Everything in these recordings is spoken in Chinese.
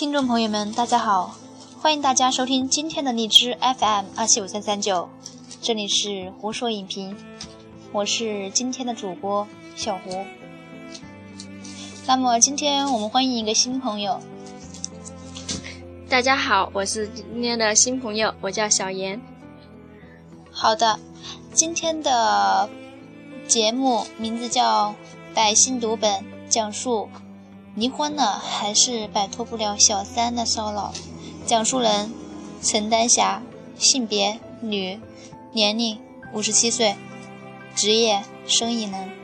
听众朋友们，大家好，欢迎大家收听今天的荔枝 FM 二七五三三九，这里是胡说影评，我是今天的主播小胡。那么今天我们欢迎一个新朋友，大家好，我是今天的新朋友，我叫小严。好的，今天的节目名字叫《百姓读本》，讲述。离婚了还是摆脱不了小三的骚扰。讲述人：陈丹霞，性别女，年龄五十七岁，职业生意人。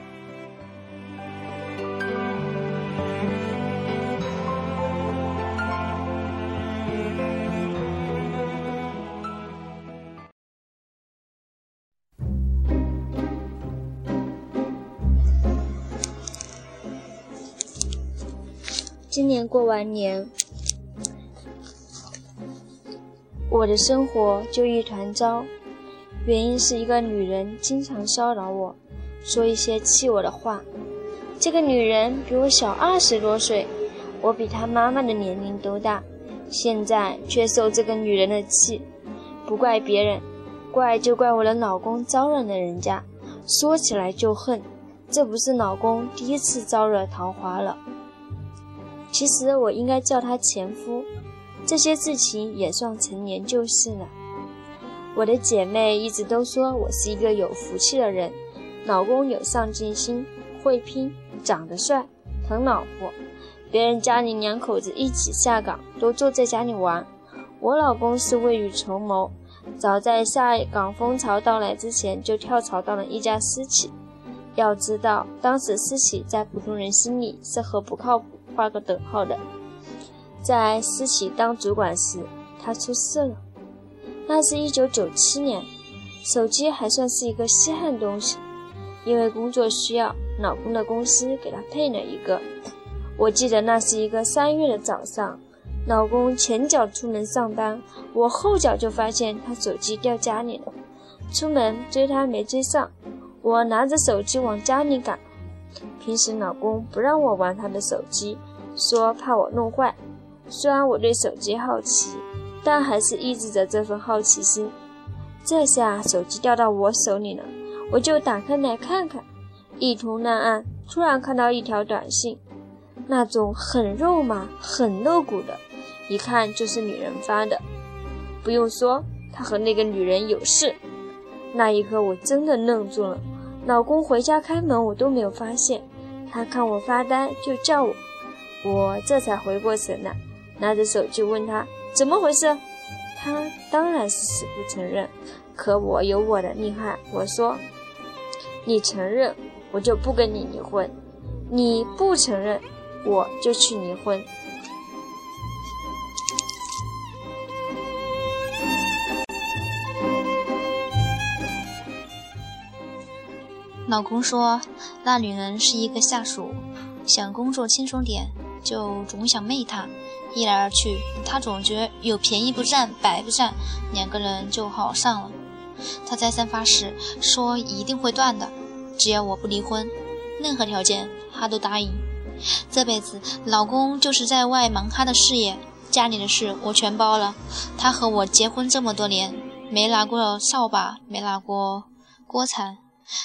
今年过完年，我的生活就一团糟。原因是一个女人经常骚扰我，说一些气我的话。这个女人比我小二十多岁，我比她妈妈的年龄都大，现在却受这个女人的气。不怪别人，怪就怪我的老公招惹了人家。说起来就恨，这不是老公第一次招惹桃花了。其实我应该叫他前夫，这些事情也算陈年旧事了。我的姐妹一直都说我是一个有福气的人，老公有上进心，会拼，长得帅，疼老婆。别人家里两口子一起下岗，都坐在家里玩。我老公是未雨绸缪，早在下岗风潮到来之前就跳槽到了一家私企。要知道，当时私企在普通人心里是和不靠谱。画个等号的，在私企当主管时，他出事了。那是一九九七年，手机还算是一个稀罕东西。因为工作需要，老公的公司给他配了一个。我记得那是一个三月的早上，老公前脚出门上班，我后脚就发现他手机掉家里了。出门追他没追上，我拿着手机往家里赶。平时老公不让我玩他的手机，说怕我弄坏。虽然我对手机好奇，但还是抑制着这份好奇心。这下手机掉到我手里了，我就打开来看看。一图烂按，突然看到一条短信，那种很肉麻、很露骨的，一看就是女人发的。不用说，他和那个女人有事。那一刻，我真的愣住了。老公回家开门，我都没有发现。他看我发呆，就叫我，我这才回过神来，拿着手机问他怎么回事。他当然是死不承认，可我有我的厉害。我说，你承认，我就不跟你离婚；你不承认，我就去离婚。老公说，那女人是一个下属，想工作轻松点，就总想媚她。一来二去，他总觉有便宜不占，白不占，两个人就好上了。他再三发誓，说一定会断的，只要我不离婚，任何条件他都答应。这辈子，老公就是在外忙他的事业，家里的事我全包了。他和我结婚这么多年，没拿过扫把，没拿过锅铲。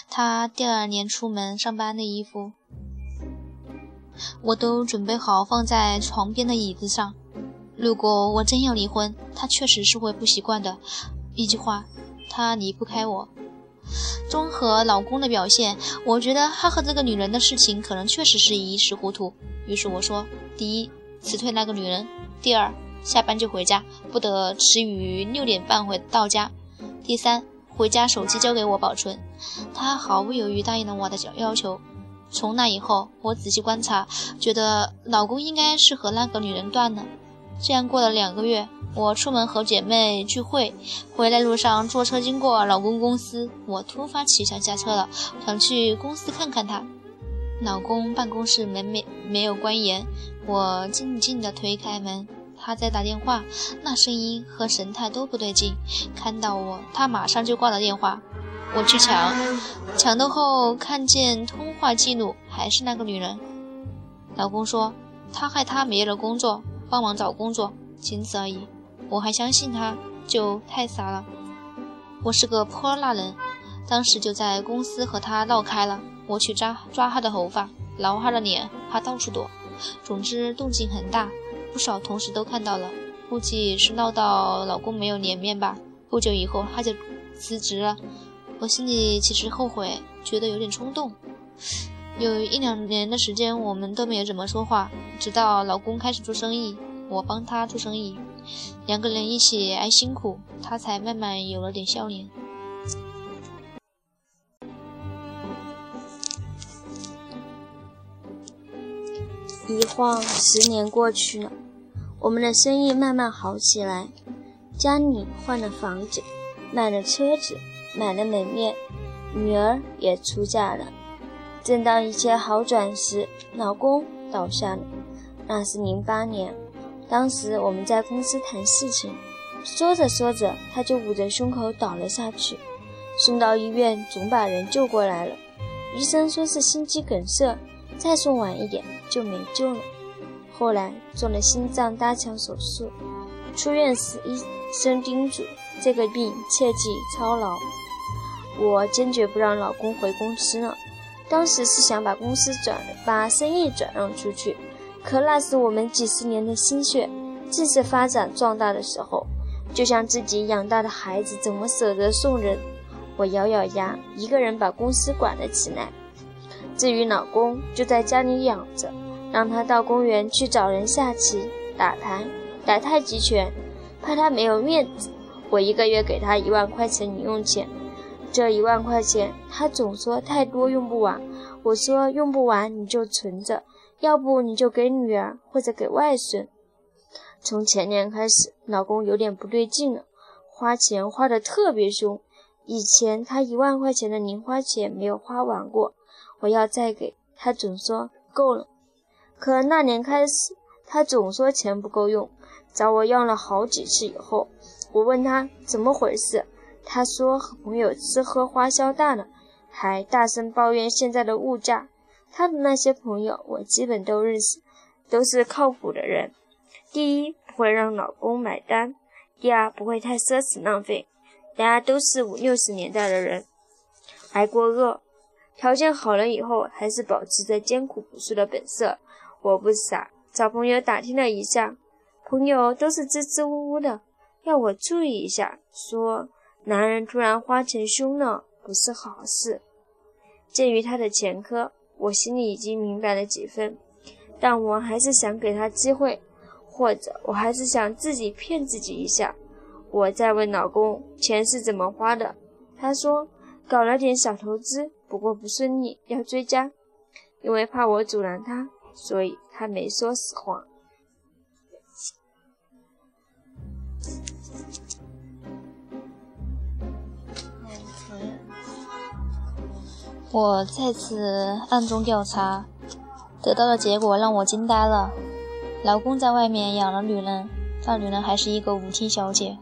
他第二年出门上班的衣服，我都准备好放在床边的椅子上。如果我真要离婚，他确实是会不习惯的。一句话，他离不开我。综合老公的表现，我觉得他和这个女人的事情可能确实是一时糊涂。于是我说：第一，辞退那个女人；第二，下班就回家，不得迟于六点半回到家；第三。回家，手机交给我保存。他毫不犹豫答应了我的要求。从那以后，我仔细观察，觉得老公应该是和那个女人断了。这样过了两个月，我出门和姐妹聚会，回来路上坐车经过老公公司，我突发奇想下车了，想去公司看看他。老公办公室门没没有关严，我静静地推开门。他在打电话，那声音和神态都不对劲。看到我，他马上就挂了电话。我去抢，抢到后看见通话记录，还是那个女人。老公说他害他没了工作，帮忙找工作，仅此而已。我还相信他，就太傻了。我是个泼辣人，当时就在公司和他闹开了。我去抓抓他的头发，挠他的脸，他到处躲。总之动静很大，不少同事都看到了，估计是闹到老公没有脸面吧。不久以后他就辞职了，我心里其实后悔，觉得有点冲动。有一两年的时间，我们都没有怎么说话，直到老公开始做生意，我帮他做生意，两个人一起挨辛苦，他才慢慢有了点笑脸。一晃十年过去了，我们的生意慢慢好起来，家里换了房子，买了车子，买了门面，女儿也出嫁了。正当一切好转时，老公倒下了。那是零八年，当时我们在公司谈事情，说着说着，他就捂着胸口倒了下去。送到医院，总把人救过来了。医生说是心肌梗塞，再送晚一点就没救了。后来做了心脏搭桥手术。出院时，医生叮嘱这个病切忌操劳。我坚决不让老公回公司了。当时是想把公司转，把生意转让出去，可那是我们几十年的心血，正是发展壮大的时候，就像自己养大的孩子，怎么舍得送人？我咬咬牙，一个人把公司管了起来。至于老公，就在家里养着，让他到公园去找人下棋、打牌、打太极拳，怕他没有面子。我一个月给他一万块钱零用钱。这一万块钱，他总说太多用不完。我说用不完你就存着，要不你就给女儿或者给外孙。从前年开始，老公有点不对劲了，花钱花得特别凶。以前他一万块钱的零花钱没有花完过，我要再给他，总说够了。可那年开始，他总说钱不够用，找我要了好几次。以后我问他怎么回事。他说和朋友吃喝花销大了，还大声抱怨现在的物价。他的那些朋友我基本都认识，都是靠谱的人。第一，不会让老公买单；第二，不会太奢侈浪费。大家都是五六十年代的人，挨过饿，条件好了以后还是保持着艰苦朴素的本色。我不傻，找朋友打听了一下，朋友都是支支吾吾的，要我注意一下，说。男人突然花钱凶了，不是好事。鉴于他的前科，我心里已经明白了几分，但我还是想给他机会，或者我还是想自己骗自己一下。我再问老公钱是怎么花的，他说搞了点小投资，不过不顺利，要追加。因为怕我阻拦他，所以他没说实话。我再次暗中调查，得到的结果让我惊呆了。老公在外面养了女人，那女人还是一个舞厅小姐。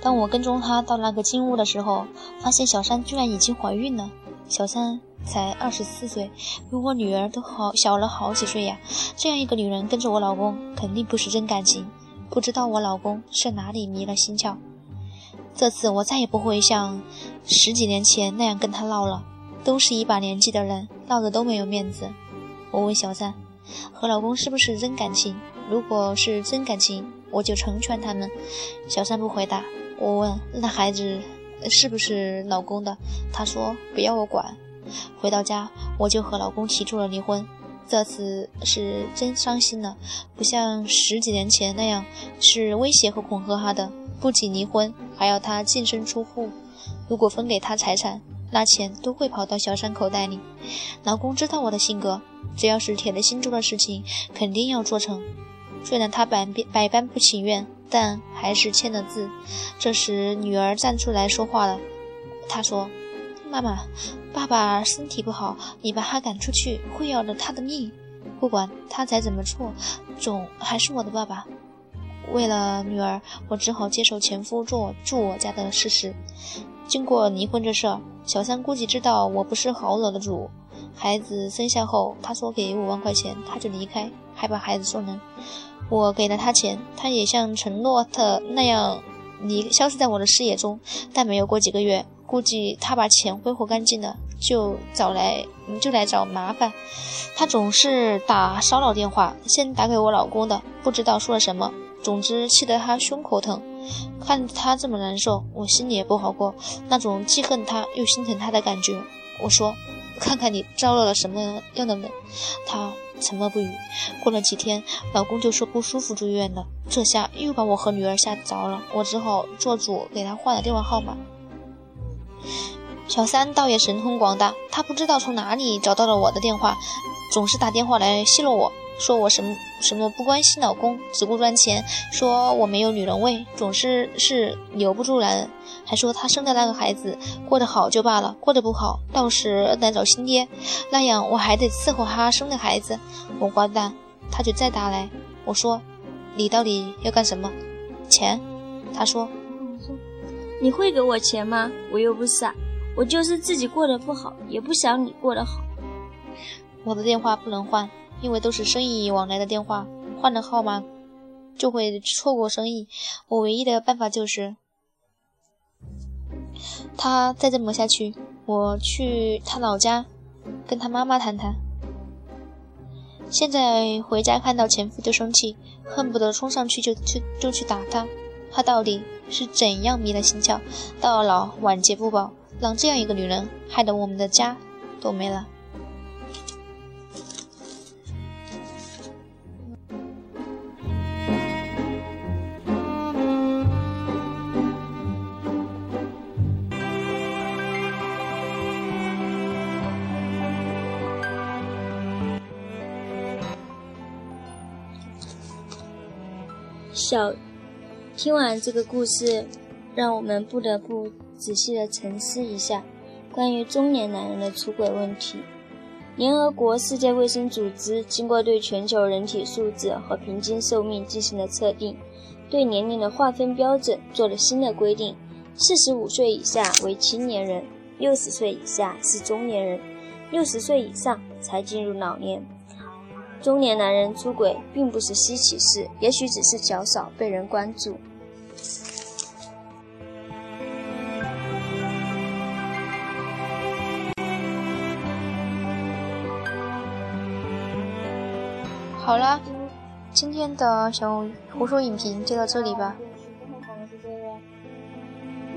当我跟踪他到那个金屋的时候，发现小三居然已经怀孕了。小三才二十四岁，比我女儿都好小了好几岁呀。这样一个女人跟着我老公，肯定不是真感情。不知道我老公是哪里迷了心窍。这次我再也不会像十几年前那样跟他闹了。都是一把年纪的人，闹得都没有面子。我问小三，和老公是不是真感情？如果是真感情，我就成全他们。小三不回答。我问，那孩子是不是老公的？他说不要我管。回到家，我就和老公提出了离婚。这次是真伤心了，不像十几年前那样是威胁和恐吓他的，不仅离婚，还要他净身出户。如果分给他财产。那钱都会跑到小三口袋里。老公知道我的性格，只要是铁了心做的事情，肯定要做成。虽然他百百般不情愿，但还是签了字。这时，女儿站出来说话了。她说：“妈妈，爸爸身体不好，你把他赶出去会要了他的命。不管他再怎么错，总还是我的爸爸。”为了女儿，我只好接受前夫做住我家的事实。经过离婚这事儿。小三估计知道我不是好惹的主，孩子生下后，他说给五万块钱他就离开，还把孩子送人。我给了他钱，他也像承诺的那样离消失在我的视野中。但没有过几个月，估计他把钱挥霍干净了，就找来就来找麻烦。他总是打骚扰电话，先打给我老公的，不知道说了什么。总之，气得他胸口疼。看他这么难受，我心里也不好过，那种既恨他又心疼他的感觉。我说：“看看你招惹了什么样的人。”他沉默不语。过了几天，老公就说不舒服住院了，这下又把我和女儿吓着了。我只好做主给他换了电话号码。小三倒也神通广大，他不知道从哪里找到了我的电话，总是打电话来奚落我。说我什么什么不关心老公，只顾赚钱，说我没有女人味，总是是留不住男人，还说他生的那个孩子过得好就罢了，过得不好，到时难找新爹，那样我还得伺候他生的孩子。我挂断，他就再打来，我说你到底要干什么？钱？他说你会给我钱吗？我又不傻，我就是自己过得不好，也不想你过得好。我的电话不能换。因为都是生意往来的电话，换了号码就会错过生意。我唯一的办法就是，他再这么下去，我去他老家跟他妈妈谈谈。现在回家看到前夫就生气，恨不得冲上去就去就去打他。他到底是怎样迷了心窍，到老晚节不保，让这样一个女人害得我们的家都没了。小，听完这个故事，让我们不得不仔细的沉思一下关于中年男人的出轨问题。联合国世界卫生组织经过对全球人体素质和平均寿命进行了测定，对年龄的划分标准做了新的规定：四十五岁以下为青年人，六十岁以下是中年人，六十岁以上才进入老年。中年男人出轨并不是稀奇事，也许只是较少被人关注。好了，今天的小胡说影评就到这里吧。